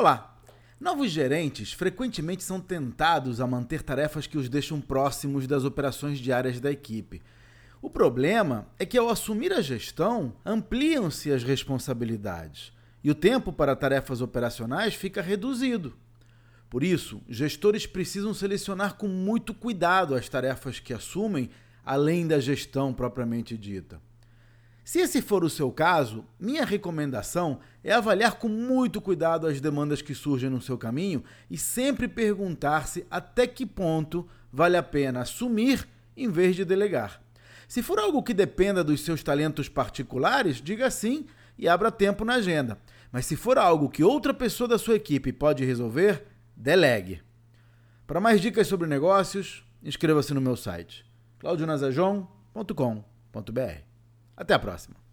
Olá! Novos gerentes frequentemente são tentados a manter tarefas que os deixam próximos das operações diárias da equipe. O problema é que, ao assumir a gestão, ampliam-se as responsabilidades e o tempo para tarefas operacionais fica reduzido. Por isso, gestores precisam selecionar com muito cuidado as tarefas que assumem, além da gestão propriamente dita. Se esse for o seu caso, minha recomendação é avaliar com muito cuidado as demandas que surgem no seu caminho e sempre perguntar-se até que ponto vale a pena assumir em vez de delegar. Se for algo que dependa dos seus talentos particulares, diga sim e abra tempo na agenda. Mas se for algo que outra pessoa da sua equipe pode resolver, delegue. Para mais dicas sobre negócios, inscreva-se no meu site claudionazajon.com.br. Até a próxima!